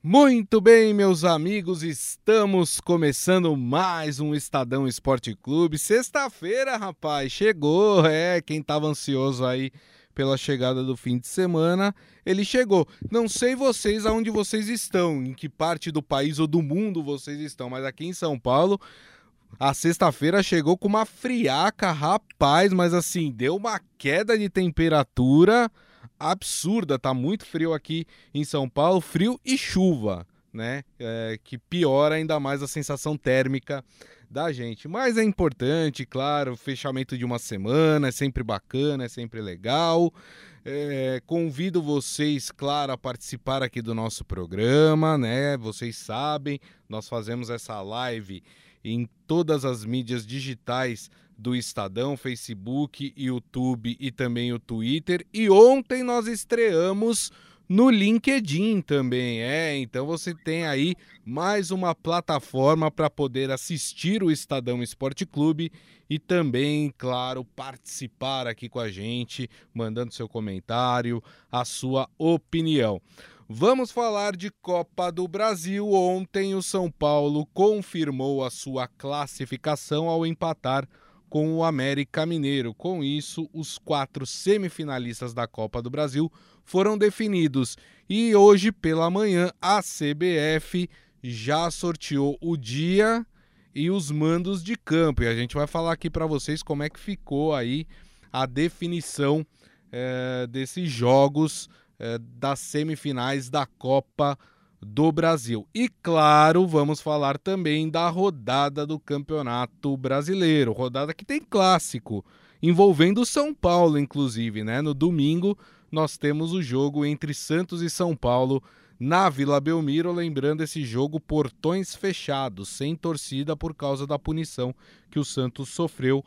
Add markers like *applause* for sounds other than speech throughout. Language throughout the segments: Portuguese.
Muito bem, meus amigos, estamos começando mais um Estadão Esporte Clube. Sexta-feira, rapaz, chegou. É, quem estava ansioso aí pela chegada do fim de semana, ele chegou. Não sei vocês aonde vocês estão, em que parte do país ou do mundo vocês estão, mas aqui em São Paulo, a sexta-feira chegou com uma friaca, rapaz, mas assim, deu uma queda de temperatura absurda, tá muito frio aqui em São Paulo, frio e chuva, né? É, que piora ainda mais a sensação térmica da gente. Mas é importante, claro, fechamento de uma semana é sempre bacana, é sempre legal. É, convido vocês, claro, a participar aqui do nosso programa, né? Vocês sabem, nós fazemos essa live em todas as mídias digitais do Estadão, Facebook, YouTube e também o Twitter. E ontem nós estreamos no LinkedIn também, é. Então você tem aí mais uma plataforma para poder assistir o Estadão Esporte Clube e também, claro, participar aqui com a gente, mandando seu comentário, a sua opinião. Vamos falar de Copa do Brasil. Ontem o São Paulo confirmou a sua classificação ao empatar com o América Mineiro. Com isso, os quatro semifinalistas da Copa do Brasil foram definidos e hoje pela manhã a CBF já sorteou o dia e os mandos de campo. E a gente vai falar aqui para vocês como é que ficou aí a definição é, desses jogos é, das semifinais da Copa do Brasil. E claro, vamos falar também da rodada do Campeonato Brasileiro, rodada que tem clássico, envolvendo São Paulo, inclusive, né? No domingo nós temos o jogo entre Santos e São Paulo na Vila Belmiro, lembrando esse jogo portões fechados, sem torcida por causa da punição que o Santos sofreu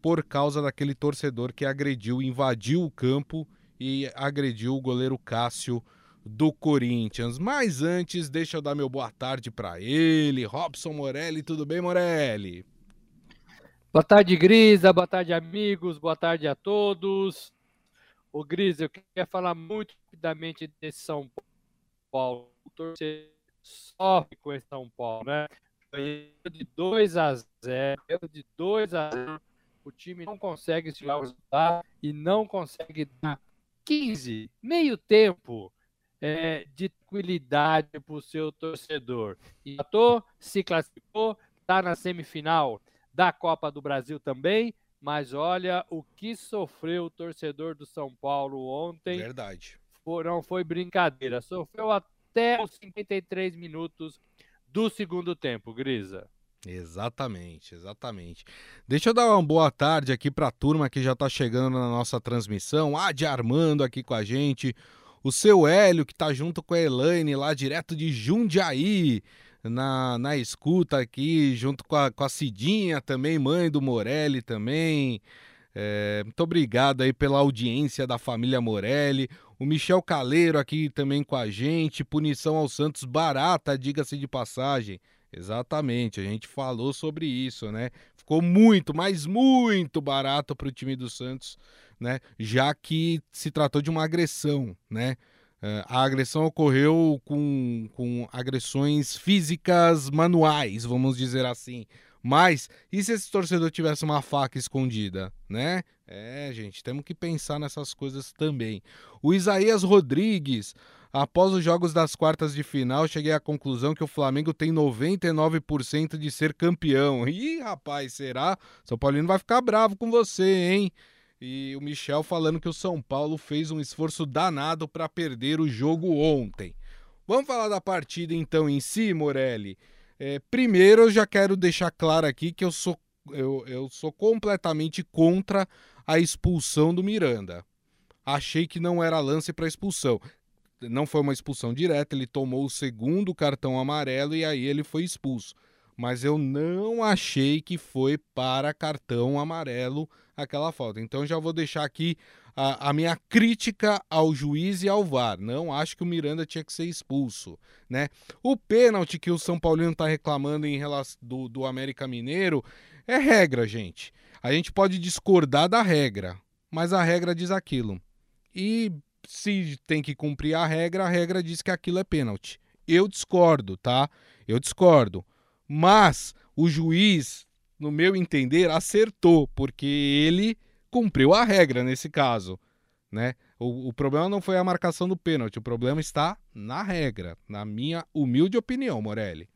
por causa daquele torcedor que agrediu, invadiu o campo e agrediu o goleiro Cássio do Corinthians. Mas antes, deixa eu dar meu boa tarde para ele, Robson Morelli. Tudo bem, Morelli? Boa tarde, Grisa. Boa tarde, amigos. Boa tarde a todos. O Grisa, eu queria falar muito rapidamente desse São Paulo. O torcedor sofre com esse São Paulo, né? de 2 a 0, de 2 a 0. O time não consegue se resultado e não consegue dar 15, meio tempo é, de tranquilidade para o seu torcedor. E Empatou, se classificou, está na semifinal da Copa do Brasil também. Mas olha o que sofreu o torcedor do São Paulo ontem. Verdade. não foi brincadeira. Sofreu até os 53 minutos do segundo tempo, Grisa. Exatamente, exatamente. Deixa eu dar uma boa tarde aqui para a turma que já está chegando na nossa transmissão. Ah, de Armando aqui com a gente o seu Hélio, que está junto com a Elaine lá direto de Jundiaí, na, na escuta aqui, junto com a, com a Cidinha também, mãe do Morelli também. É, muito obrigado aí pela audiência da família Morelli. O Michel Caleiro aqui também com a gente. Punição ao Santos barata, diga-se de passagem. Exatamente, a gente falou sobre isso, né? Ficou muito, mas muito barato para o time do Santos né? Já que se tratou de uma agressão, né? Uh, a agressão ocorreu com, com agressões físicas manuais, vamos dizer assim. Mas e se esse torcedor tivesse uma faca escondida, né? É, gente, temos que pensar nessas coisas também. O Isaías Rodrigues, após os jogos das quartas de final, cheguei à conclusão que o Flamengo tem 99% de ser campeão. *laughs* Ih, rapaz, será? São Paulino vai ficar bravo com você, hein? E o Michel falando que o São Paulo fez um esforço danado para perder o jogo ontem. Vamos falar da partida então em si, Morelli. É, primeiro, eu já quero deixar claro aqui que eu sou, eu, eu sou completamente contra a expulsão do Miranda. Achei que não era lance para expulsão. Não foi uma expulsão direta, ele tomou o segundo cartão amarelo e aí ele foi expulso mas eu não achei que foi para cartão amarelo aquela falta. Então já vou deixar aqui a, a, minha crítica ao juiz e ao VAR. Não acho que o Miranda tinha que ser expulso, né? O pênalti que o São Paulino está reclamando em relação do, do América Mineiro é regra, gente. A gente pode discordar da regra, mas a regra diz aquilo. E se tem que cumprir a regra, a regra diz que aquilo é pênalti. eu discordo, tá? Eu discordo. Mas o juiz, no meu entender, acertou, porque ele cumpriu a regra nesse caso, né? O, o, problema não foi a marcação do pênalti, o problema está na regra, na minha humilde opinião, Morelli.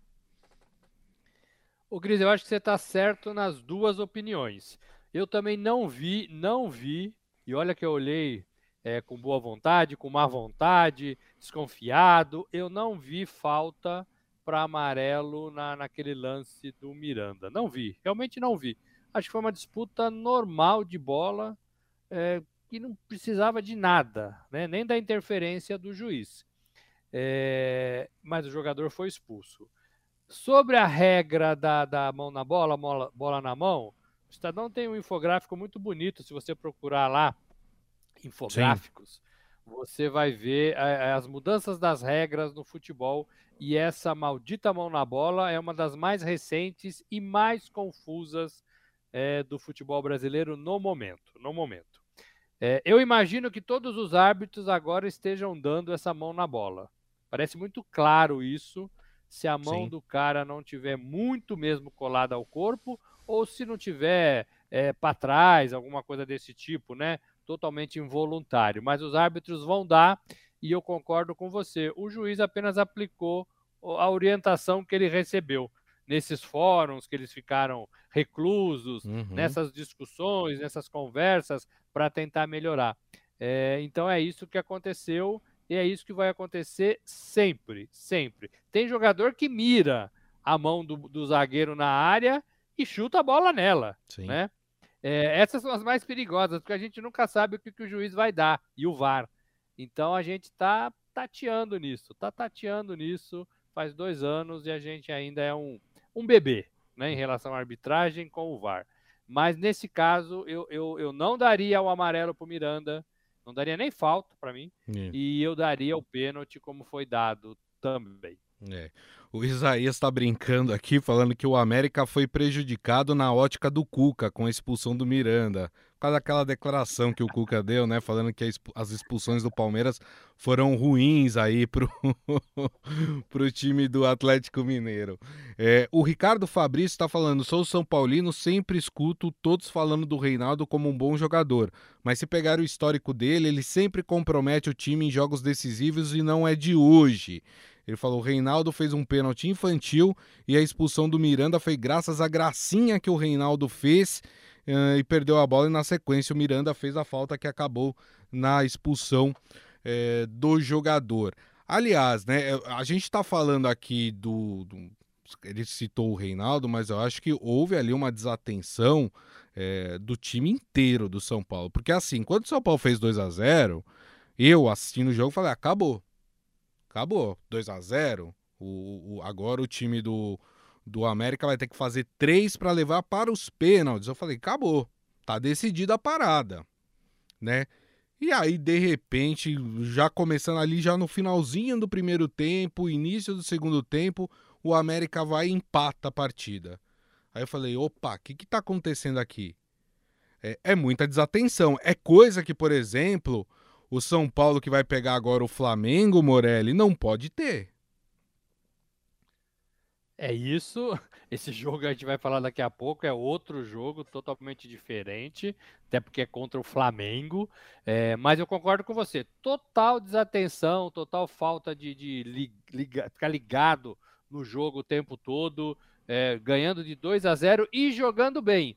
O Gris, eu acho que você está certo nas duas opiniões. Eu também não vi, não vi, e olha que eu olhei é, com boa vontade, com má vontade, desconfiado, eu não vi falta para amarelo na, naquele lance do Miranda. Não vi, realmente não vi. Acho que foi uma disputa normal de bola, é, que não precisava de nada, né? nem da interferência do juiz. É, mas o jogador foi expulso. Sobre a regra da, da mão na bola, bola, bola na mão, o Estadão tem um infográfico muito bonito, se você procurar lá, infográficos, Sim. você vai ver é, as mudanças das regras no futebol e essa maldita mão na bola é uma das mais recentes e mais confusas é, do futebol brasileiro no momento. No momento. É, eu imagino que todos os árbitros agora estejam dando essa mão na bola. Parece muito claro isso. Se a mão Sim. do cara não tiver muito mesmo colada ao corpo, ou se não tiver é, para trás, alguma coisa desse tipo, né? Totalmente involuntário. Mas os árbitros vão dar, e eu concordo com você. O juiz apenas aplicou a orientação que ele recebeu nesses fóruns que eles ficaram reclusos, uhum. nessas discussões, nessas conversas, para tentar melhorar. É, então é isso que aconteceu e é isso que vai acontecer sempre, sempre. Tem jogador que mira a mão do, do zagueiro na área e chuta a bola nela, Sim. né? É, essas são as mais perigosas, porque a gente nunca sabe o que, que o juiz vai dar e o VAR. Então a gente está tateando nisso, está tateando nisso faz dois anos e a gente ainda é um, um bebê né, em relação à arbitragem com o VAR. Mas nesse caso, eu, eu, eu não daria o amarelo para o Miranda, não daria nem falta para mim, é. e eu daria o pênalti como foi dado também. É. O Isaías está brincando aqui, falando que o América foi prejudicado na ótica do Cuca com a expulsão do Miranda. Por causa daquela declaração que o Cuca deu, né? Falando que as expulsões do Palmeiras foram ruins aí pro, *laughs* pro time do Atlético Mineiro. É, o Ricardo Fabrício está falando: sou São Paulino, sempre escuto todos falando do Reinaldo como um bom jogador. Mas se pegar o histórico dele, ele sempre compromete o time em jogos decisivos e não é de hoje. Ele falou: Reinaldo fez um pênalti infantil e a expulsão do Miranda foi graças à gracinha que o Reinaldo fez uh, e perdeu a bola. E na sequência, o Miranda fez a falta que acabou na expulsão uh, do jogador. Aliás, né, a gente está falando aqui do, do, Ele citou o Reinaldo, mas eu acho que houve ali uma desatenção é, do time inteiro do São Paulo. Porque assim, quando o São Paulo fez 2 a 0 eu assistindo o jogo falei: acabou acabou. 2 a 0 o, o, agora o time do, do América vai ter que fazer três para levar para os pênaltis. Eu falei, acabou. Tá decidida a parada, né? E aí, de repente, já começando ali, já no finalzinho do primeiro tempo, início do segundo tempo, o América vai e empata a partida. Aí eu falei, opa, o que que tá acontecendo aqui? É, é muita desatenção. É coisa que, por exemplo, o São Paulo que vai pegar agora o Flamengo, Morelli, não pode ter. É isso. *laughs* Esse jogo a gente vai falar daqui a pouco é outro jogo totalmente diferente, até porque é contra o Flamengo. É, mas eu concordo com você. Total desatenção, total falta de, de liga, ficar ligado no jogo o tempo todo, é, ganhando de 2 a 0 e jogando bem.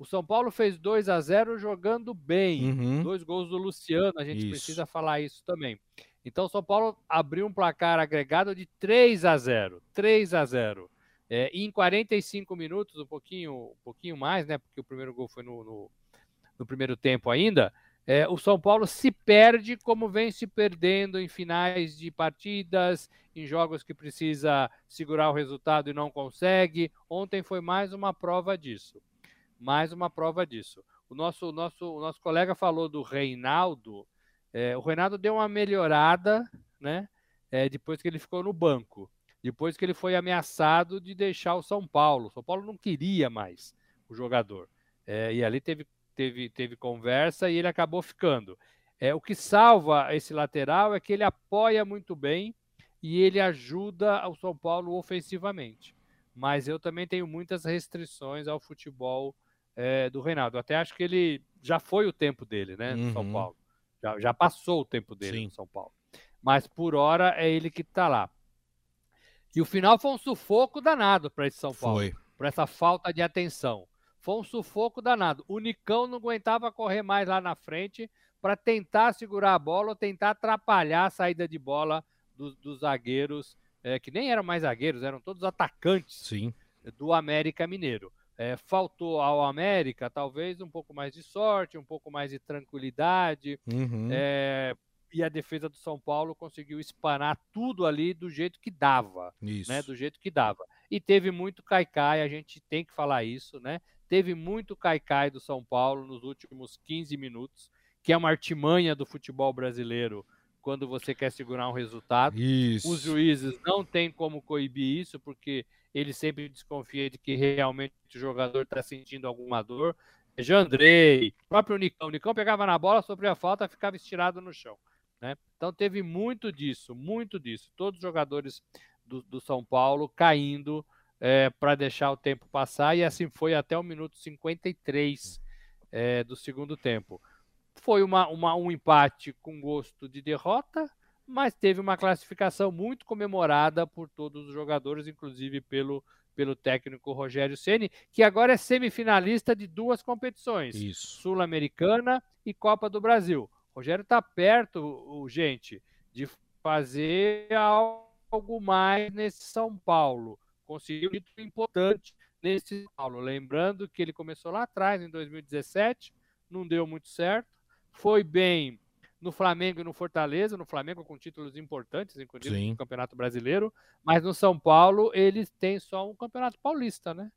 O São Paulo fez 2 a 0 jogando bem. Uhum. Dois gols do Luciano, a gente isso. precisa falar isso também. Então o São Paulo abriu um placar agregado de 3 a 0. 3 a 0. É, em 45 minutos, um pouquinho, um pouquinho mais, né? Porque o primeiro gol foi no, no, no primeiro tempo ainda. É, o São Paulo se perde como vem se perdendo em finais de partidas, em jogos que precisa segurar o resultado e não consegue. Ontem foi mais uma prova disso mais uma prova disso. O nosso, nosso, o nosso colega falou do Reinaldo. É, o Reinaldo deu uma melhorada, né? É, depois que ele ficou no banco. Depois que ele foi ameaçado de deixar o São Paulo. O São Paulo não queria mais o jogador. É, e ali teve, teve, teve conversa e ele acabou ficando. É, o que salva esse lateral é que ele apoia muito bem, e ele ajuda o São Paulo ofensivamente. Mas eu também tenho muitas restrições ao futebol é, do Reinaldo. Até acho que ele já foi o tempo dele, né, no uhum. São Paulo. Já, já, passou o tempo dele Sim. no São Paulo. Mas por hora é ele que está lá. E o final foi um sufoco danado para esse São Paulo. Foi. Por essa falta de atenção. Foi um sufoco danado. O Nicão não aguentava correr mais lá na frente para tentar segurar a bola ou tentar atrapalhar a saída de bola dos, dos zagueiros, é, que nem eram mais zagueiros, eram todos atacantes Sim. do América Mineiro. É, faltou ao América talvez um pouco mais de sorte, um pouco mais de tranquilidade. Uhum. É, e a defesa do São Paulo conseguiu espanar tudo ali do jeito que dava. Isso. Né, do jeito que dava. E teve muito caicai, a gente tem que falar isso, né? Teve muito caicai do São Paulo nos últimos 15 minutos, que é uma artimanha do futebol brasileiro quando você quer segurar um resultado. Isso. Os juízes não têm como coibir isso, porque ele sempre desconfia de que realmente o jogador está sentindo alguma dor. Jandrei, próprio Nicão. O Nicão pegava na bola, sofria falta, ficava estirado no chão. Né? Então teve muito disso, muito disso. Todos os jogadores do, do São Paulo caindo é, para deixar o tempo passar, e assim foi até o minuto 53 é, do segundo tempo. Foi uma, uma, um empate com gosto de derrota, mas teve uma classificação muito comemorada por todos os jogadores, inclusive pelo, pelo técnico Rogério Ceni, que agora é semifinalista de duas competições: Sul-Americana e Copa do Brasil. O Rogério está perto, gente, de fazer algo mais nesse São Paulo. Conseguiu um título importante nesse São Paulo. Lembrando que ele começou lá atrás, em 2017, não deu muito certo. Foi bem no Flamengo e no Fortaleza, no Flamengo com títulos importantes, inclusive no Campeonato Brasileiro, mas no São Paulo eles têm só um Campeonato Paulista, né?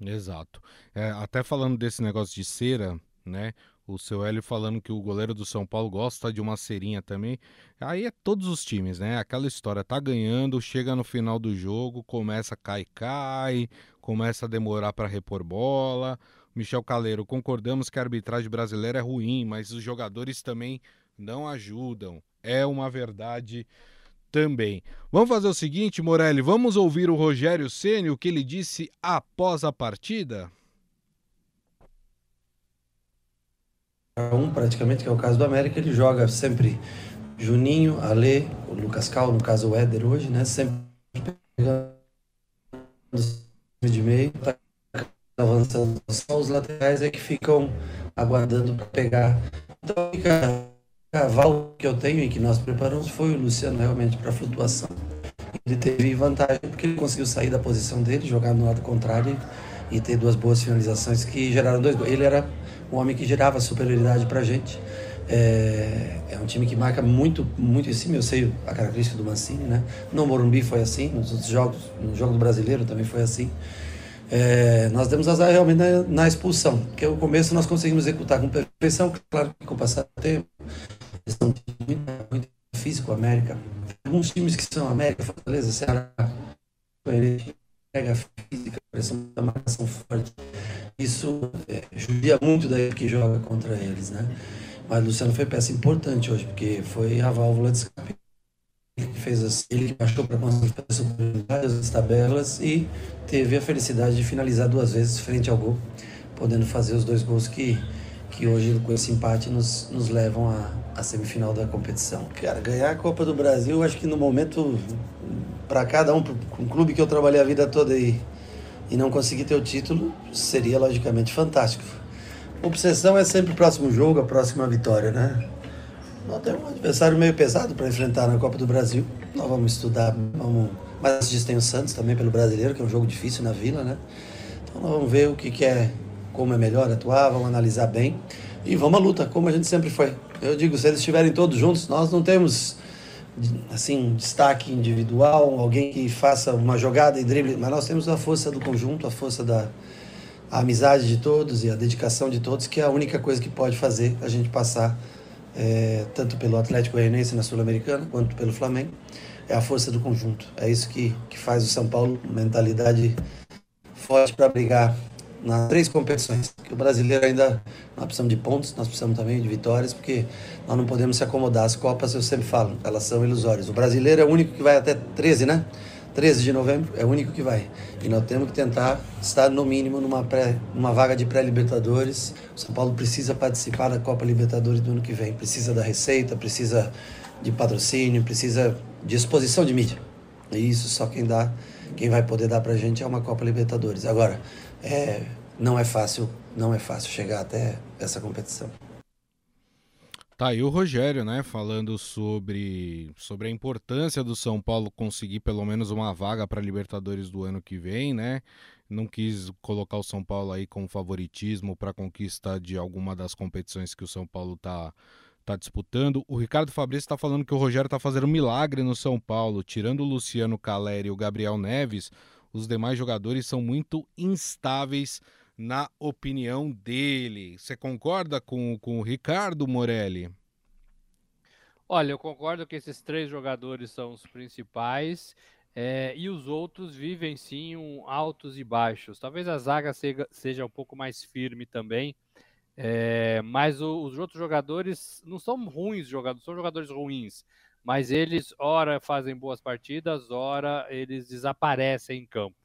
Exato. É, até falando desse negócio de cera, né? O seu Hélio falando que o goleiro do São Paulo gosta de uma cerinha também. Aí é todos os times, né? Aquela história, tá ganhando, chega no final do jogo, começa a cai, cai, começa a demorar para repor bola. Michel Caleiro, concordamos que a arbitragem brasileira é ruim, mas os jogadores também não ajudam. É uma verdade também. Vamos fazer o seguinte, Morelli, vamos ouvir o Rogério Ceni o que ele disse após a partida? Um praticamente, que é o caso do América, ele joga sempre Juninho, Ale, o Lucas Cal, no caso o Éder hoje, né? Sempre pegando os laterais é que ficam aguardando para pegar. Então fica cavalo que eu tenho e que nós preparamos foi o Luciano realmente para flutuação. Ele teve vantagem porque ele conseguiu sair da posição dele, jogar no lado contrário e ter duas boas finalizações que geraram dois gols. Ele era um homem que gerava superioridade para a gente. É, é, um time que marca muito, muito em cima. Eu sei a característica do Mancini, né? No Morumbi foi assim, nos outros jogos, no jogo do Brasileiro também foi assim. É, nós demos azar realmente na, na, expulsão, porque o começo nós conseguimos executar com perfeição, claro que com o passar do tempo, são muito, muito físico, América. Alguns times que são América, Fortaleza, Ceará, pega física, pressão da marcação forte. Isso é, judia muito da que joga contra eles, né? Mas o Luciano foi peça importante hoje, porque foi a válvula de escape ele que fez as, ele baixou para conseguir fazer as tabelas e teve a felicidade de finalizar duas vezes frente ao gol, podendo fazer os dois gols que, que hoje com esse empate nos, nos levam à, semifinal da competição. Cara, ganhar a Copa do Brasil, acho que no momento para cada um, um clube que eu trabalhei a vida toda e, e não conseguir ter o título, seria logicamente fantástico. Obsessão é sempre o próximo jogo, a próxima vitória, né? Nós temos um adversário meio pesado para enfrentar na Copa do Brasil. Nós vamos estudar, vamos... mas antes tem o Santos também pelo brasileiro, que é um jogo difícil na vila, né? Então nós vamos ver o que, que é, como é melhor atuar, vamos analisar bem e vamos à luta, como a gente sempre foi. Eu digo, se eles estiverem todos juntos, nós não temos assim destaque individual, alguém que faça uma jogada e drible, mas nós temos a força do conjunto, a força da a amizade de todos e a dedicação de todos, que é a única coisa que pode fazer a gente passar é, tanto pelo Atlético Goianiense na Sul-Americana quanto pelo Flamengo, é a força do conjunto. É isso que, que faz o São Paulo, mentalidade forte para brigar nas três competições. Que o brasileiro ainda nós precisamos de pontos, nós precisamos também de vitórias, porque nós não podemos se acomodar. As Copas, eu sempre falo, elas são ilusórias. O brasileiro é o único que vai até 13, né? 13 de novembro é o único que vai. E nós temos que tentar estar no mínimo numa, pré, numa vaga de pré-Libertadores. O São Paulo precisa participar da Copa Libertadores do ano que vem. Precisa da receita, precisa de patrocínio, precisa de exposição de mídia. E isso só quem dá, quem vai poder dar pra gente é uma Copa Libertadores. Agora, é, não é fácil, não é fácil chegar até essa competição. Tá aí o Rogério, né, falando sobre, sobre a importância do São Paulo conseguir pelo menos uma vaga para Libertadores do ano que vem, né? Não quis colocar o São Paulo aí com favoritismo para conquista de alguma das competições que o São Paulo tá tá disputando. O Ricardo Fabrício está falando que o Rogério está fazendo um milagre no São Paulo, tirando o Luciano Caleri e o Gabriel Neves, os demais jogadores são muito instáveis na opinião dele. Você concorda com, com o Ricardo Morelli? Olha, eu concordo que esses três jogadores são os principais é, e os outros vivem sim um altos e baixos. Talvez a zaga seja, seja um pouco mais firme também, é, mas o, os outros jogadores não são ruins jogadores, são jogadores ruins, mas eles ora fazem boas partidas, ora eles desaparecem em campo.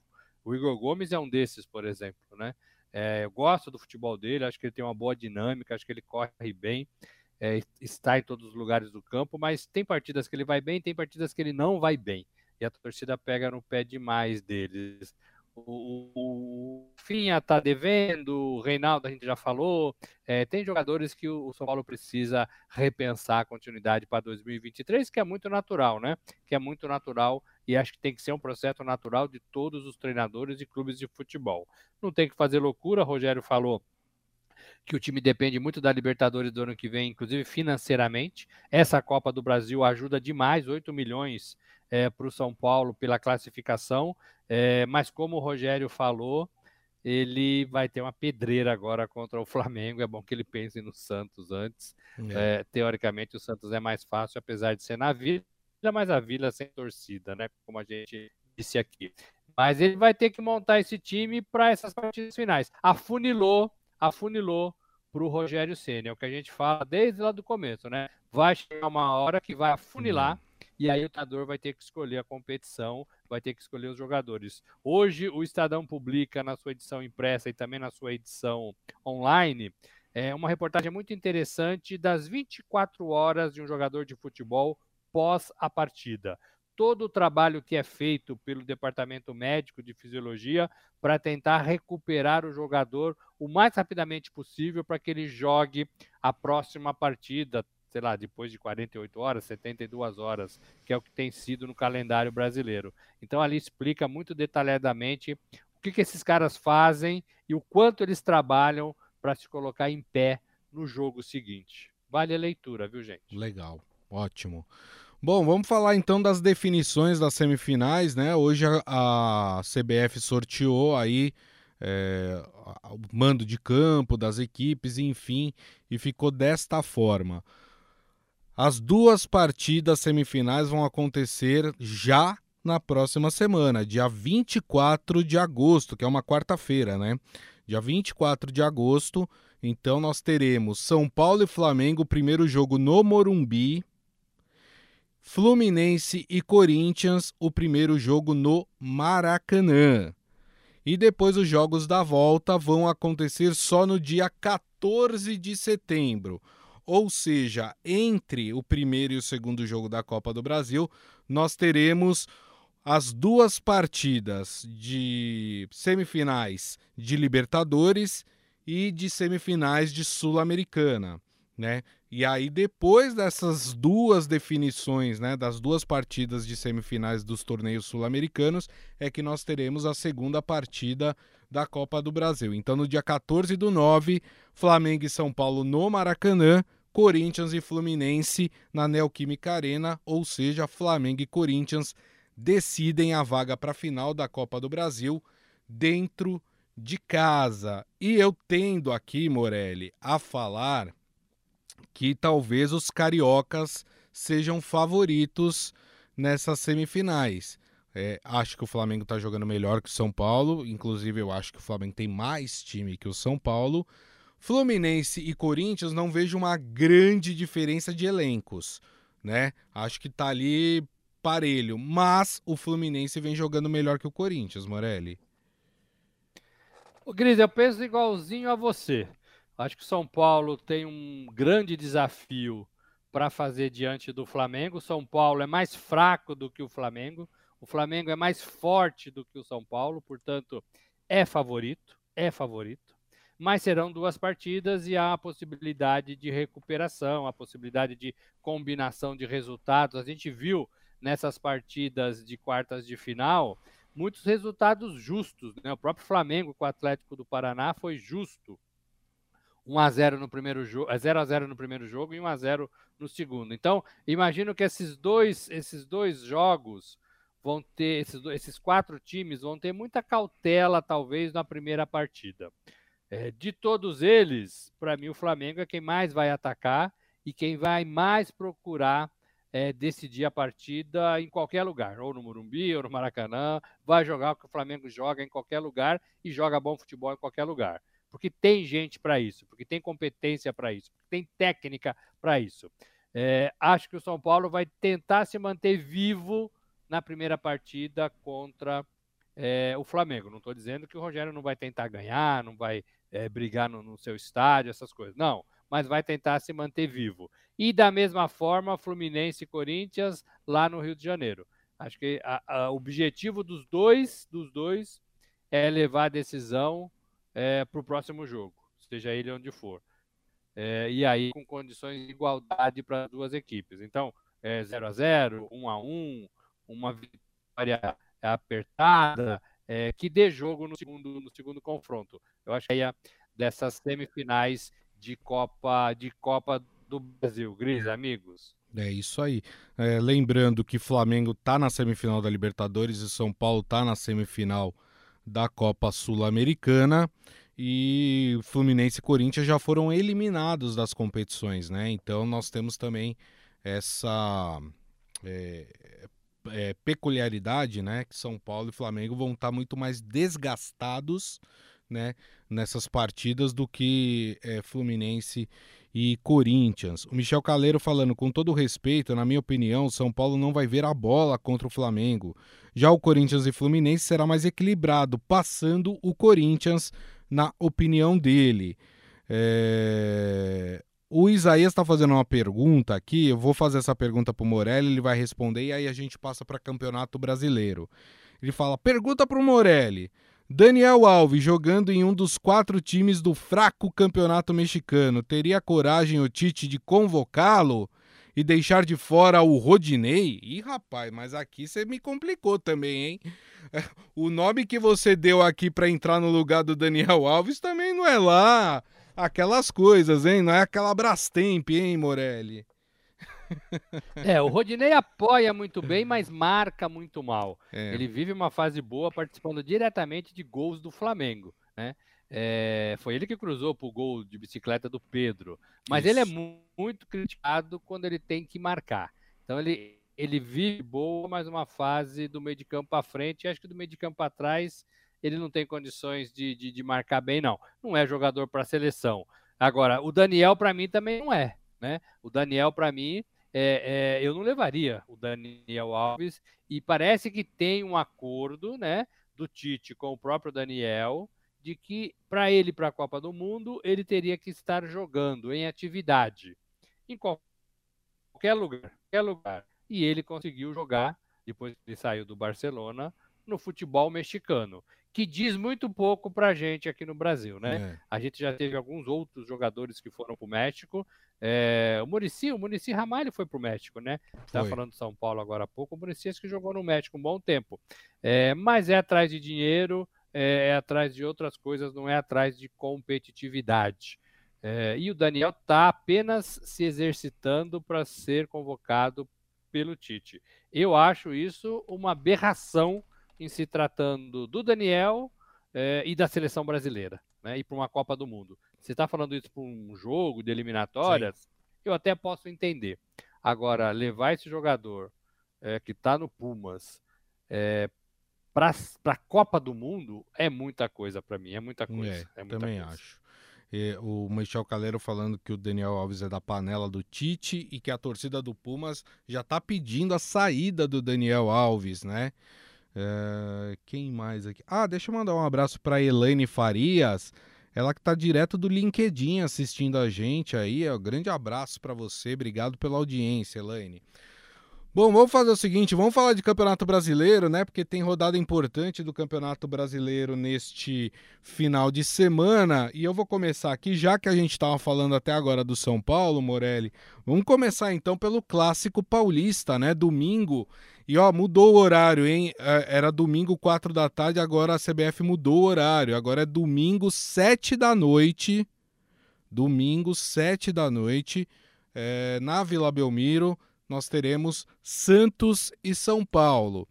O Igor Gomes é um desses, por exemplo, né? É, eu gosto do futebol dele, acho que ele tem uma boa dinâmica, acho que ele corre bem, é, está em todos os lugares do campo, mas tem partidas que ele vai bem, tem partidas que ele não vai bem. E a torcida pega no pé demais deles o, Finha está devendo, o Reinaldo a gente já falou. É, tem jogadores que o, o, São Paulo precisa repensar a continuidade para 2023, que é muito natural, né? Que é muito natural e acho que tem que ser um processo natural de todos os treinadores e clubes de futebol. Não tem que fazer loucura, Rogério falou que o time depende muito da Libertadores do ano que vem, inclusive financeiramente. Essa Copa do Brasil ajuda demais, 8 milhões é, para o São Paulo pela classificação. É, mas como o Rogério falou, ele vai ter uma pedreira agora contra o Flamengo. É bom que ele pense no Santos antes. É. É, teoricamente, o Santos é mais fácil, apesar de ser na Vila, mas a Vila sem torcida, né? Como a gente disse aqui. Mas ele vai ter que montar esse time para essas partidas finais. Afunilou, afunilou para o Rogério Senna. É o que a gente fala desde lá do começo, né? Vai chegar uma hora que vai afunilar. Uhum e aí o treinador vai ter que escolher a competição, vai ter que escolher os jogadores. Hoje o Estadão publica na sua edição impressa e também na sua edição online é uma reportagem muito interessante das 24 horas de um jogador de futebol pós a partida. Todo o trabalho que é feito pelo departamento médico de fisiologia para tentar recuperar o jogador o mais rapidamente possível para que ele jogue a próxima partida, sei lá, depois de 48 horas, 72 horas, que é o que tem sido no calendário brasileiro. Então ali explica muito detalhadamente o que, que esses caras fazem e o quanto eles trabalham para se colocar em pé no jogo seguinte. Vale a leitura, viu, gente? Legal, ótimo. Bom, vamos falar então das definições das semifinais, né? Hoje a, a CBF sorteou aí é, o mando de campo das equipes, enfim, e ficou desta forma. As duas partidas semifinais vão acontecer já na próxima semana, dia 24 de agosto, que é uma quarta-feira, né? Dia 24 de agosto, então nós teremos São Paulo e Flamengo, primeiro jogo no Morumbi. Fluminense e Corinthians, o primeiro jogo no Maracanã. E depois os jogos da volta vão acontecer só no dia 14 de setembro. Ou seja, entre o primeiro e o segundo jogo da Copa do Brasil, nós teremos as duas partidas de semifinais de Libertadores e de semifinais de Sul-Americana, né? E aí depois dessas duas definições, né, das duas partidas de semifinais dos torneios sul-americanos, é que nós teremos a segunda partida da Copa do Brasil. Então, no dia 14 do 9, Flamengo e São Paulo no Maracanã, Corinthians e Fluminense na Neoquímica Arena, ou seja, Flamengo e Corinthians decidem a vaga para a final da Copa do Brasil dentro de casa. E eu tendo aqui, Morelli, a falar que talvez os cariocas sejam favoritos nessas semifinais. É, acho que o Flamengo está jogando melhor que o São Paulo. Inclusive, eu acho que o Flamengo tem mais time que o São Paulo. Fluminense e Corinthians não vejo uma grande diferença de elencos, né? Acho que tá ali parelho, mas o Fluminense vem jogando melhor que o Corinthians, Morelli. O Gris, eu penso igualzinho a você. Acho que o São Paulo tem um grande desafio para fazer diante do Flamengo. O São Paulo é mais fraco do que o Flamengo. O Flamengo é mais forte do que o São Paulo, portanto, é favorito, é favorito mas serão duas partidas e há a possibilidade de recuperação, a possibilidade de combinação de resultados. A gente viu nessas partidas de quartas de final muitos resultados justos. Né? O próprio Flamengo com o Atlético do Paraná foi justo. 1 a 0 no primeiro jogo, 0 a 0 no primeiro jogo e 1 a 0 no segundo. Então, imagino que esses dois, esses dois jogos vão ter esses, esses quatro times vão ter muita cautela talvez na primeira partida. É, de todos eles, para mim, o Flamengo é quem mais vai atacar e quem vai mais procurar é, decidir a partida em qualquer lugar, ou no Morumbi, ou no Maracanã, vai jogar o que o Flamengo joga em qualquer lugar e joga bom futebol em qualquer lugar. Porque tem gente para isso, porque tem competência para isso, porque tem técnica para isso. É, acho que o São Paulo vai tentar se manter vivo na primeira partida contra é, o Flamengo. Não estou dizendo que o Rogério não vai tentar ganhar, não vai é, brigar no, no, seu estádio, essas coisas. Não, mas vai tentar se manter vivo. E da mesma forma, Fluminense e Corinthians lá no Rio de Janeiro. Acho que o objetivo dos dois, dos dois, é levar a decisão é, para o próximo jogo, seja ele onde for. É, e aí com condições de igualdade para as duas equipes. Então, 0 é, a 0 1 a 1 uma vitória apertada, é, que dê jogo no segundo, no segundo confronto. Eu acho que é dessas semifinais de Copa, de Copa do Brasil. Gris, amigos. É isso aí. É, lembrando que Flamengo está na semifinal da Libertadores e São Paulo está na semifinal da Copa Sul-Americana. E Fluminense e Corinthians já foram eliminados das competições, né? Então nós temos também essa é, é, peculiaridade, né? Que São Paulo e Flamengo vão estar tá muito mais desgastados, né? Nessas partidas do que é, Fluminense e Corinthians. O Michel Caleiro falando, com todo respeito, na minha opinião, São Paulo não vai ver a bola contra o Flamengo. Já o Corinthians e Fluminense será mais equilibrado, passando o Corinthians, na opinião dele. É... O Isaías está fazendo uma pergunta aqui, eu vou fazer essa pergunta para o Morelli, ele vai responder e aí a gente passa para Campeonato Brasileiro. Ele fala: pergunta para o Morelli. Daniel Alves, jogando em um dos quatro times do fraco campeonato mexicano, teria coragem o Tite de convocá-lo e deixar de fora o Rodinei? Ih, rapaz, mas aqui você me complicou também, hein? *laughs* O nome que você deu aqui para entrar no lugar do Daniel Alves também não é lá aquelas coisas, hein? Não é aquela Brastemp, hein, Morelli? *laughs* É, o Rodinei apoia muito bem, mas marca muito mal. É. Ele vive uma fase boa participando diretamente de gols do Flamengo, né? É, foi ele que cruzou para o gol de bicicleta do Pedro. Mas Isso. ele é mu muito criticado quando ele tem que marcar. Então ele, ele vive boa, mas uma fase do meio de campo para frente. Acho que do meio de campo para trás ele não tem condições de, de, de marcar bem, não. Não é jogador para seleção. Agora, o Daniel, para mim, também não é. Né? O Daniel, para mim, é, é, eu não levaria o Daniel Alves. E parece que tem um acordo né, do Tite com o próprio Daniel de que, para ele para a Copa do Mundo, ele teria que estar jogando em atividade. Em qualquer lugar. Qualquer lugar. E ele conseguiu jogar, depois que ele saiu do Barcelona, no futebol mexicano que diz muito pouco para a gente aqui no Brasil, né? É. A gente já teve alguns outros jogadores que foram para o México. É, o Murici, o Murici Ramalho foi para o México, né? Estava falando de São Paulo agora há pouco. O Murici que jogou no México um bom tempo. É, mas é atrás de dinheiro, é, é, atrás de outras coisas, não é atrás de competitividade. É, e o Daniel está apenas se exercitando para ser convocado pelo Tite. Eu acho isso uma aberração em se tratando do Daniel é, e da seleção brasileira, né? E para uma Copa do Mundo. Você está falando isso para um jogo de eliminatórias, Sim. eu até posso entender. Agora, levar esse jogador é, que está no Pumas, é, para a Copa do Mundo é muita coisa para mim, é muita coisa. É, é muita também coisa. acho. E, o Michel Calero falando que o Daniel Alves é da panela do Tite e que a torcida do Pumas já está pedindo a saída do Daniel Alves, né? É, quem mais aqui? Ah, deixa eu mandar um abraço para Elaine Farias, ela que está direto do LinkedIn assistindo a gente aí. Um grande abraço para você, obrigado pela audiência, Elaine. Bom, vamos fazer o seguinte, vamos falar de Campeonato Brasileiro, né? Porque tem rodada importante do Campeonato Brasileiro neste final de semana. E eu vou começar aqui, já que a gente estava falando até agora do São Paulo, Morelli. Vamos começar então pelo clássico paulista, né? Domingo. E ó, mudou o horário, hein? É, era domingo, 4 da tarde, agora a CBF mudou o horário. Agora é domingo, 7 da noite. Domingo, 7 da noite, é, na Vila Belmiro nós teremos Santos e São Paulo.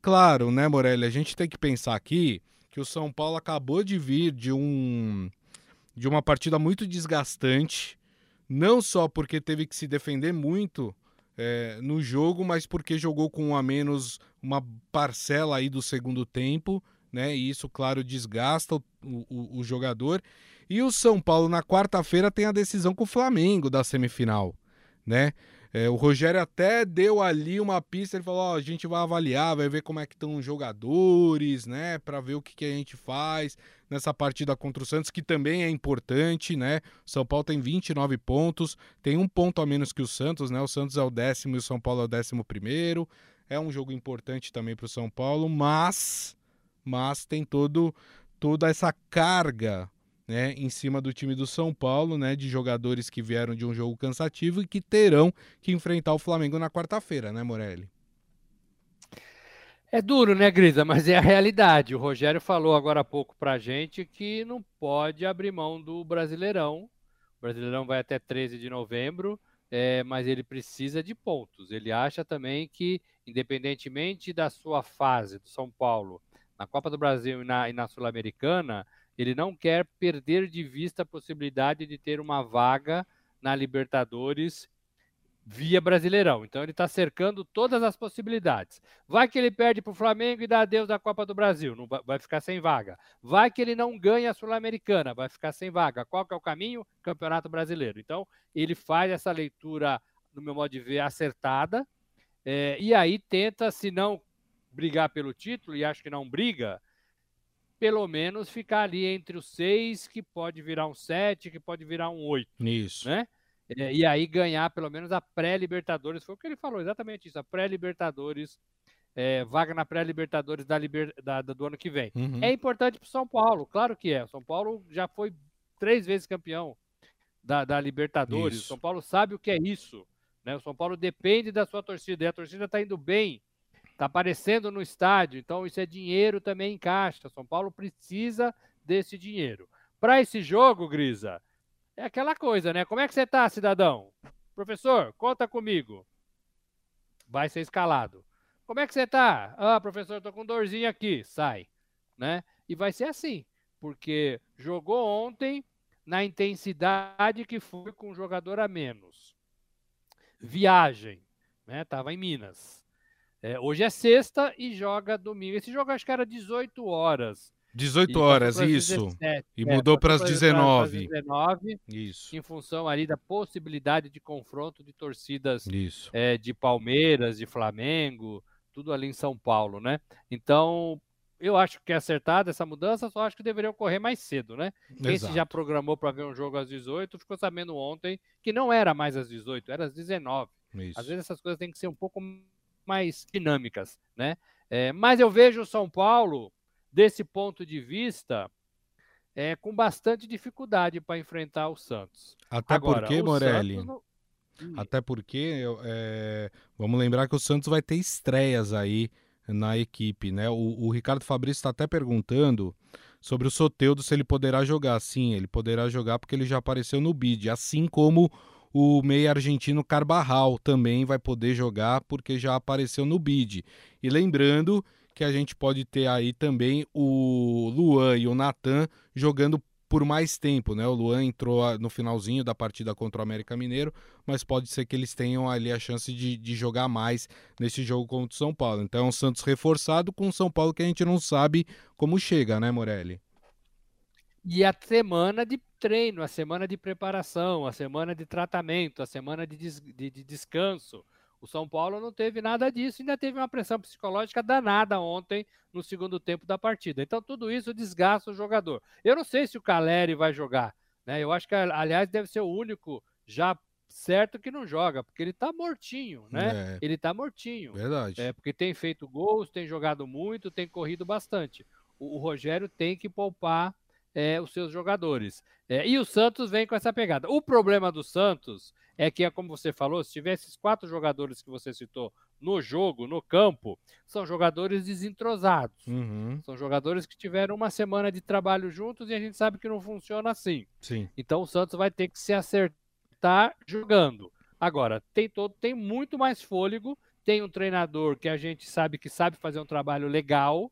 Claro, né, Morelli? A gente tem que pensar aqui que o São Paulo acabou de vir de um de uma partida muito desgastante, não só porque teve que se defender muito é, no jogo, mas porque jogou com a menos uma parcela aí do segundo tempo, né? E isso, claro, desgasta o, o, o jogador. E o São Paulo na quarta-feira tem a decisão com o Flamengo da semifinal, né? É, o Rogério até deu ali uma pista, ele falou: ó, a gente vai avaliar, vai ver como é que estão os jogadores, né, para ver o que, que a gente faz nessa partida contra o Santos, que também é importante, né? O São Paulo tem 29 pontos, tem um ponto a menos que o Santos, né? O Santos é o décimo e o São Paulo é o décimo primeiro. É um jogo importante também para o São Paulo, mas, mas tem todo toda essa carga né, em cima do time do São Paulo, né, de jogadores que vieram de um jogo cansativo e que terão que enfrentar o Flamengo na quarta-feira, né, Morelli? É duro, né, Grisa? Mas é a realidade. O Rogério falou agora há pouco pra gente que não pode abrir mão do Brasileirão. O Brasileirão vai até 13 de novembro, é, mas ele precisa de pontos. Ele acha também que, independentemente da sua fase do São Paulo na Copa do Brasil e na, e na Sul-Americana, ele não quer perder de vista a possibilidade de ter uma vaga na Libertadores via Brasileirão. Então ele está cercando todas as possibilidades. Vai que ele perde para o Flamengo e dá adeus da Copa do Brasil, não vai ficar sem vaga. Vai que ele não ganha a Sul-Americana, vai ficar sem vaga. Qual que é o caminho? Campeonato Brasileiro. Então ele faz essa leitura, no meu modo de ver, acertada. É, e aí tenta, se não brigar pelo título, e acho que não briga, pelo menos ficar ali entre os seis, que pode virar um sete, que pode virar um oito. Isso. Né? É, e aí ganhar pelo menos a pré-Libertadores. Foi o que ele falou, exatamente isso. A pré-Libertadores, é, vaga na pré-Libertadores da, liber, da, da, do ano que vem. Uhum. É importante para o São Paulo, claro que é. O São Paulo já foi três vezes campeão da, da Libertadores. Isso. O São Paulo sabe o que é isso. Né? O São Paulo depende da sua torcida. E a torcida está indo bem Está aparecendo no estádio, então isso é dinheiro também em caixa. São Paulo precisa desse dinheiro. Para esse jogo, Grisa, é aquela coisa, né? Como é que você está, cidadão? Professor, conta comigo. Vai ser escalado. Como é que você está? Ah, professor, estou com dorzinha aqui. Sai, né? E vai ser assim, porque jogou ontem na intensidade que foi com jogador a menos. Viagem, né? Tava em Minas. É, hoje é sexta e joga domingo. Esse jogo acho que era 18 horas. 18 horas, isso. 17, e é, mudou para as 19. 19. Isso. Em função ali da possibilidade de confronto de torcidas é, de Palmeiras, de Flamengo, tudo ali em São Paulo, né? Então, eu acho que é acertada essa mudança, só acho que deveria ocorrer mais cedo, né? Quem se já programou para ver um jogo às 18 ficou sabendo ontem que não era mais às 18, era às 19. Isso. Às vezes essas coisas têm que ser um pouco mais dinâmicas, né? É, mas eu vejo o São Paulo, desse ponto de vista, é, com bastante dificuldade para enfrentar o Santos. Até Agora, porque, Morelli? Hum. Até porque, é, vamos lembrar que o Santos vai ter estreias aí na equipe, né? O, o Ricardo Fabrício está até perguntando sobre o Soteudo se ele poderá jogar. Sim, ele poderá jogar porque ele já apareceu no bid, assim como o meio argentino Carbarral também vai poder jogar porque já apareceu no bid. E lembrando que a gente pode ter aí também o Luan e o Natan jogando por mais tempo, né? O Luan entrou no finalzinho da partida contra o América Mineiro, mas pode ser que eles tenham ali a chance de, de jogar mais nesse jogo contra o São Paulo. Então é um Santos reforçado com o São Paulo que a gente não sabe como chega, né, Morelli? E a semana de treino, a semana de preparação, a semana de tratamento, a semana de, des de, de descanso. O São Paulo não teve nada disso, ainda teve uma pressão psicológica danada ontem no segundo tempo da partida. Então tudo isso desgasta o jogador. Eu não sei se o Caleri vai jogar, né? Eu acho que aliás deve ser o único já certo que não joga, porque ele está mortinho, né? É. Ele está mortinho. Verdade. É, porque tem feito gols, tem jogado muito, tem corrido bastante. O, o Rogério tem que poupar é, os seus jogadores. É, e o Santos vem com essa pegada. O problema do Santos é que, é como você falou, se tiver esses quatro jogadores que você citou no jogo, no campo, são jogadores desentrosados. Uhum. São jogadores que tiveram uma semana de trabalho juntos e a gente sabe que não funciona assim. Sim. Então o Santos vai ter que se acertar jogando. Agora, tem todo, tem muito mais fôlego, tem um treinador que a gente sabe que sabe fazer um trabalho legal,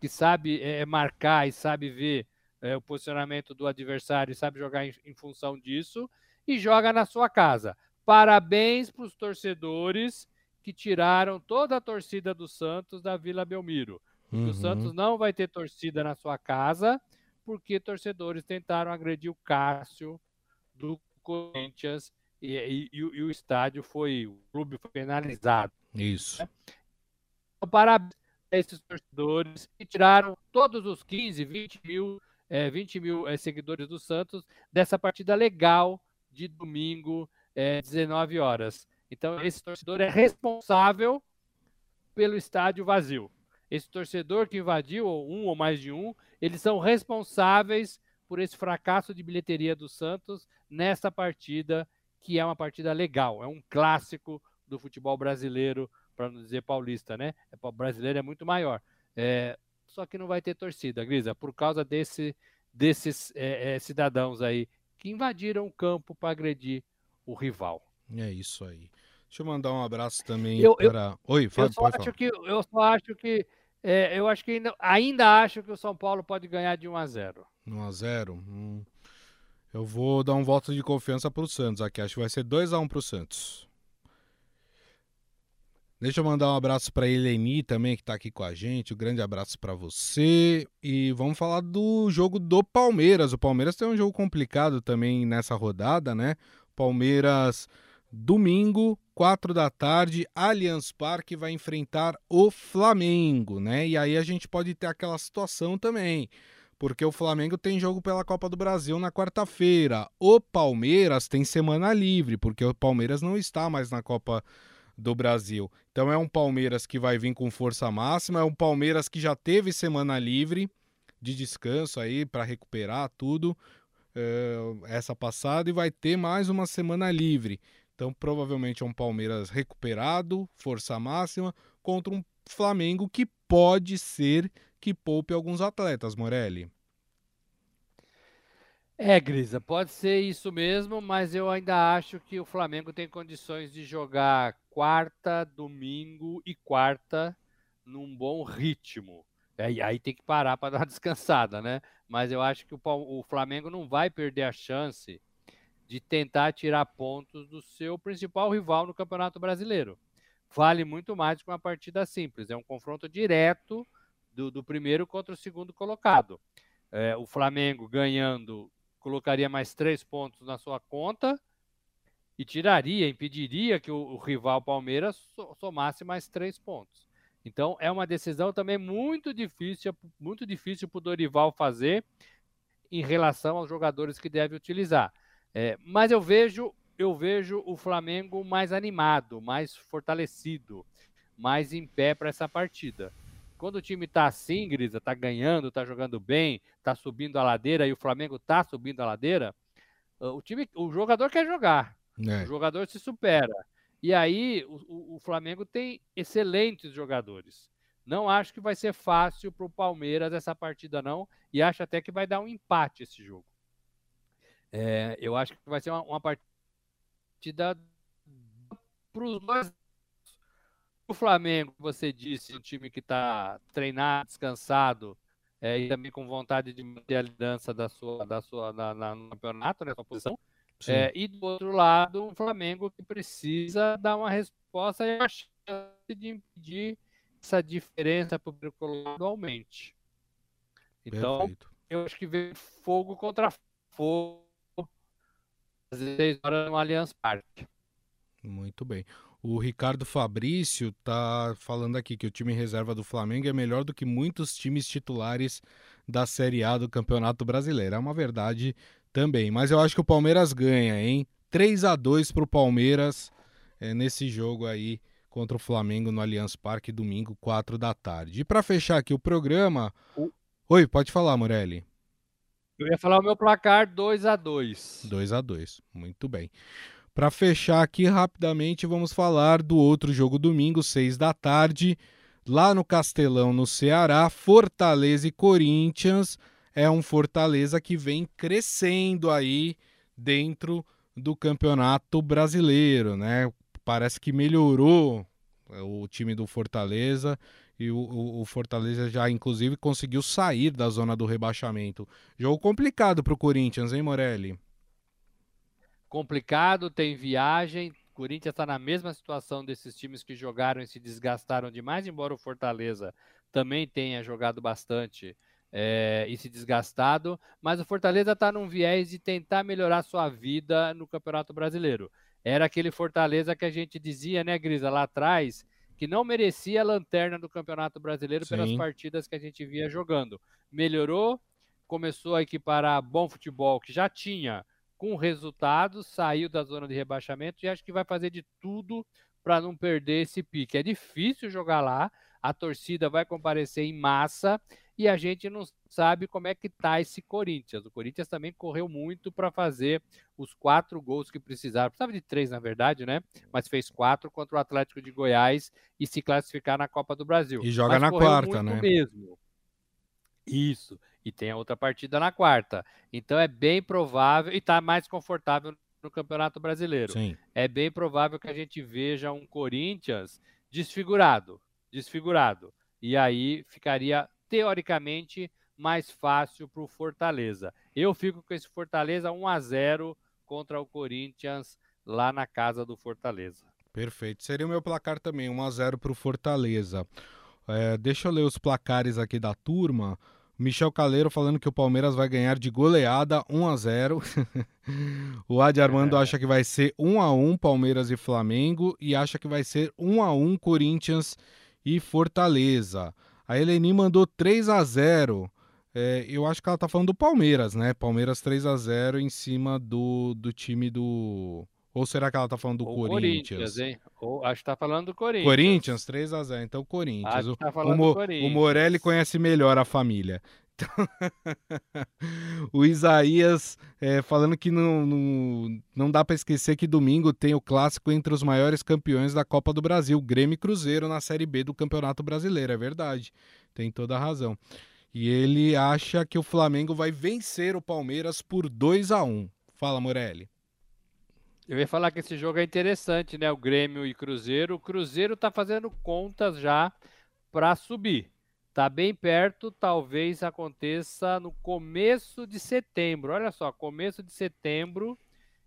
que sabe é, marcar e sabe ver é, o posicionamento do adversário e sabe jogar em, em função disso e joga na sua casa. Parabéns para os torcedores que tiraram toda a torcida do Santos da Vila Belmiro. Uhum. O Santos não vai ter torcida na sua casa porque torcedores tentaram agredir o Cássio do Corinthians e, e, e, e o estádio foi, o clube foi penalizado. Isso. Né? Então, parabéns a esses torcedores que tiraram todos os 15, 20 mil, é, 20 mil é, seguidores do Santos dessa partida legal de domingo, é, 19 horas. Então, esse torcedor é responsável pelo estádio vazio. Esse torcedor que invadiu, ou um ou mais de um, eles são responsáveis por esse fracasso de bilheteria do Santos nessa partida, que é uma partida legal, é um clássico do futebol brasileiro, para não dizer paulista, né? O é, brasileiro é muito maior. É, só que não vai ter torcida, Grisa, por causa desse, desses é, é, cidadãos aí que invadiram o campo para agredir o rival. É isso aí. Deixa eu mandar um abraço também eu, para. Eu, Oi, Fábio, eu só acho falar. que eu só acho que é, eu acho que ainda, ainda, acho que o São Paulo pode ganhar de 1 a 0. 1 a 0. Hum. Eu vou dar um voto de confiança para o Santos aqui. Acho que vai ser 2 a 1 para o Santos. Deixa eu mandar um abraço para Eleni também, que está aqui com a gente. Um grande abraço para você. E vamos falar do jogo do Palmeiras. O Palmeiras tem um jogo complicado também nessa rodada, né? Palmeiras, domingo, 4 da tarde, Allianz Parque vai enfrentar o Flamengo, né? E aí a gente pode ter aquela situação também. Porque o Flamengo tem jogo pela Copa do Brasil na quarta-feira. O Palmeiras tem semana livre, porque o Palmeiras não está mais na Copa do Brasil. Então é um Palmeiras que vai vir com força máxima, é um Palmeiras que já teve semana livre de descanso aí para recuperar tudo uh, essa passada e vai ter mais uma semana livre. Então provavelmente é um Palmeiras recuperado, força máxima contra um Flamengo que pode ser que poupe alguns atletas, Morelli. É, Grisa, pode ser isso mesmo, mas eu ainda acho que o Flamengo tem condições de jogar quarta, domingo e quarta num bom ritmo. É, e aí tem que parar para *laughs* dar uma descansada, né? Mas eu acho que o, o Flamengo não vai perder a chance de tentar tirar pontos do seu principal rival no Campeonato Brasileiro. Vale muito mais que uma partida simples. É um confronto direto do, do primeiro contra o segundo colocado. É, o Flamengo ganhando colocaria mais três pontos na sua conta e tiraria, impediria que o, o rival Palmeiras somasse mais três pontos. Então é uma decisão também muito difícil, muito difícil para o Dorival fazer em relação aos jogadores que deve utilizar. É, mas eu vejo, eu vejo o Flamengo mais animado, mais fortalecido, mais em pé para essa partida. Quando o time está assim, Grisa, está ganhando, está jogando bem, está subindo a ladeira e o Flamengo está subindo a ladeira, o time, o jogador quer jogar, é. o jogador se supera. E aí o, o, Flamengo tem excelentes jogadores. Não acho que vai ser fácil para o Palmeiras essa partida, não. E acho até que vai dar um empate esse jogo. É, eu acho que vai ser uma, uma partida para os dois o Flamengo, você disse, um time que está treinado, descansado, é, e também com vontade de manter a liderança da sua, da sua, na, na, no campeonato, né, sua posição. É, e do outro lado, um Flamengo que precisa dar uma resposta e a chance de impedir essa diferença para o colorado aumente. Então, Perfeito. eu acho que vem fogo contra fogo às 6 horas no Allianz Parque. Muito bem. O Ricardo Fabrício tá falando aqui que o time reserva do Flamengo é melhor do que muitos times titulares da Série A do Campeonato Brasileiro. É uma verdade também. Mas eu acho que o Palmeiras ganha, hein? 3 a 2 para o Palmeiras é, nesse jogo aí contra o Flamengo no Allianz Parque, domingo, 4 da tarde. E para fechar aqui o programa. O... Oi, pode falar, Morelli. Eu ia falar o meu placar 2 a 2 2 a 2 muito bem. Para fechar aqui rapidamente, vamos falar do outro jogo domingo, 6 da tarde, lá no Castelão, no Ceará, Fortaleza e Corinthians. É um Fortaleza que vem crescendo aí dentro do Campeonato Brasileiro, né? Parece que melhorou é, o time do Fortaleza e o, o, o, Fortaleza já, inclusive, conseguiu sair da zona do rebaixamento. Jogo complicado para o Corinthians, hein, Morelli? complicado, tem viagem. Corinthians está na mesma situação desses times que jogaram e se desgastaram demais, embora o Fortaleza também tenha jogado bastante é, e se desgastado. Mas o Fortaleza está num viés de tentar melhorar sua vida no Campeonato Brasileiro. Era aquele Fortaleza que a gente dizia, né, Grisa, lá atrás, que não merecia a lanterna do Campeonato Brasileiro Sim. pelas partidas que a gente via jogando. Melhorou, começou a equiparar bom futebol que já tinha com resultados, saiu da zona de rebaixamento e acho que vai fazer de tudo para não perder esse pique. É difícil jogar lá, a torcida vai comparecer em massa e a gente não sabe como é que tá esse Corinthians. O Corinthians também correu muito para fazer os quatro gols que precisava. Precisava de três, na verdade, né? Mas fez quatro contra o Atlético de Goiás e se classificar na Copa do Brasil. E joga Mas na quarta, né? Mesmo. Isso e tem a outra partida na quarta. Então é bem provável e está mais confortável no Campeonato Brasileiro. Sim. É bem provável que a gente veja um Corinthians desfigurado, desfigurado. E aí ficaria teoricamente mais fácil para o Fortaleza. Eu fico com esse Fortaleza 1 a 0 contra o Corinthians lá na casa do Fortaleza. Perfeito. Seria o meu placar também, 1 a 0 para o Fortaleza. É, deixa eu ler os placares aqui da turma. Michel Caleiro falando que o Palmeiras vai ganhar de goleada 1 a 0. *laughs* o Adi Armando é. acha que vai ser 1 a 1 Palmeiras e Flamengo e acha que vai ser 1 a 1 Corinthians e Fortaleza. A Eleni mandou 3 a 0. É, eu acho que ela tá falando do Palmeiras, né? Palmeiras 3 a 0 em cima do, do time do ou será que ela tá falando do Corinthians? Corinthians hein? Ou, acho que tá falando do Corinthians. Corinthians, 3 a 0 Então, Corinthians. Acho que tá falando o, Mo, do Corinthians. o Morelli conhece melhor a família. Então... *laughs* o Isaías é, falando que não, não, não dá para esquecer que domingo tem o clássico entre os maiores campeões da Copa do Brasil, Grêmio e Cruzeiro, na Série B do Campeonato Brasileiro. É verdade, tem toda a razão. E ele acha que o Flamengo vai vencer o Palmeiras por 2 a 1 Fala, Morelli. Eu ia falar que esse jogo é interessante, né? O Grêmio e Cruzeiro. O Cruzeiro tá fazendo contas já para subir. Tá bem perto, talvez aconteça no começo de setembro. Olha só, começo de setembro,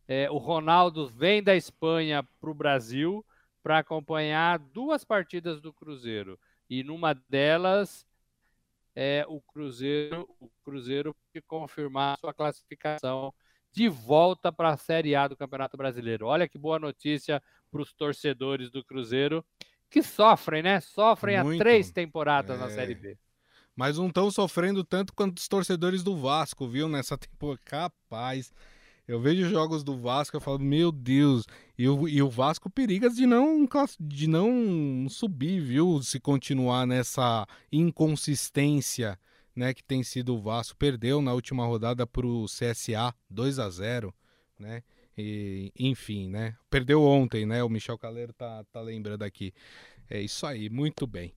é, o Ronaldo vem da Espanha para o Brasil para acompanhar duas partidas do Cruzeiro. E numa delas, é, o Cruzeiro, o Cruzeiro confirmar sua classificação de volta para a Série A do Campeonato Brasileiro. Olha que boa notícia para os torcedores do Cruzeiro, que sofrem, né? Sofrem Muito. há três temporadas é... na Série B. Mas não estão sofrendo tanto quanto os torcedores do Vasco, viu? Nessa *laughs* temporada. Capaz. Eu vejo jogos do Vasco e falo, meu Deus. E o, e o Vasco periga de não, de não subir, viu? Se continuar nessa inconsistência né, que tem sido o Vasco, perdeu na última rodada para o CSA 2 a 0 né? E, enfim, né? Perdeu ontem, né? O Michel Caleiro tá, tá lembrando aqui. É isso aí, muito bem.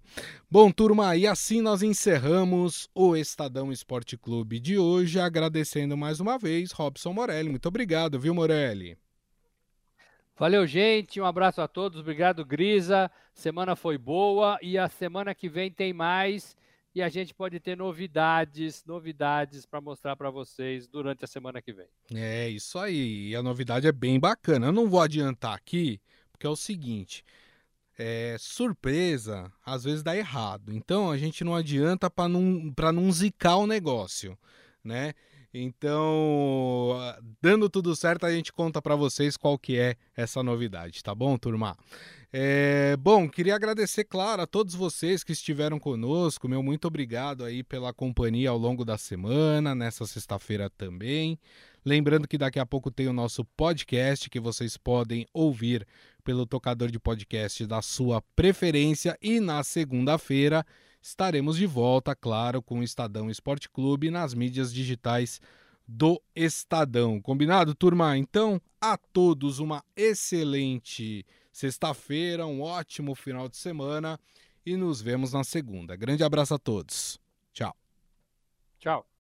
Bom, turma, e assim nós encerramos o Estadão Esporte Clube de hoje, agradecendo mais uma vez Robson Morelli. Muito obrigado, viu, Morelli? Valeu, gente. Um abraço a todos. Obrigado, Grisa. Semana foi boa e a semana que vem tem mais. E a gente pode ter novidades, novidades para mostrar para vocês durante a semana que vem. É, isso aí. E a novidade é bem bacana. Eu não vou adiantar aqui, porque é o seguinte, é, surpresa às vezes dá errado. Então a gente não adianta para não, não zicar o negócio, né? Então, dando tudo certo, a gente conta para vocês qual que é essa novidade, tá bom, turma? É, bom, queria agradecer, claro, a todos vocês que estiveram conosco. Meu muito obrigado aí pela companhia ao longo da semana, nessa sexta-feira também. Lembrando que daqui a pouco tem o nosso podcast que vocês podem ouvir pelo tocador de podcast da sua preferência e na segunda-feira estaremos de volta, claro, com o Estadão Esporte Clube nas mídias digitais do Estadão. Combinado, turma? Então, a todos uma excelente sexta-feira, um ótimo final de semana e nos vemos na segunda. Grande abraço a todos. Tchau. Tchau.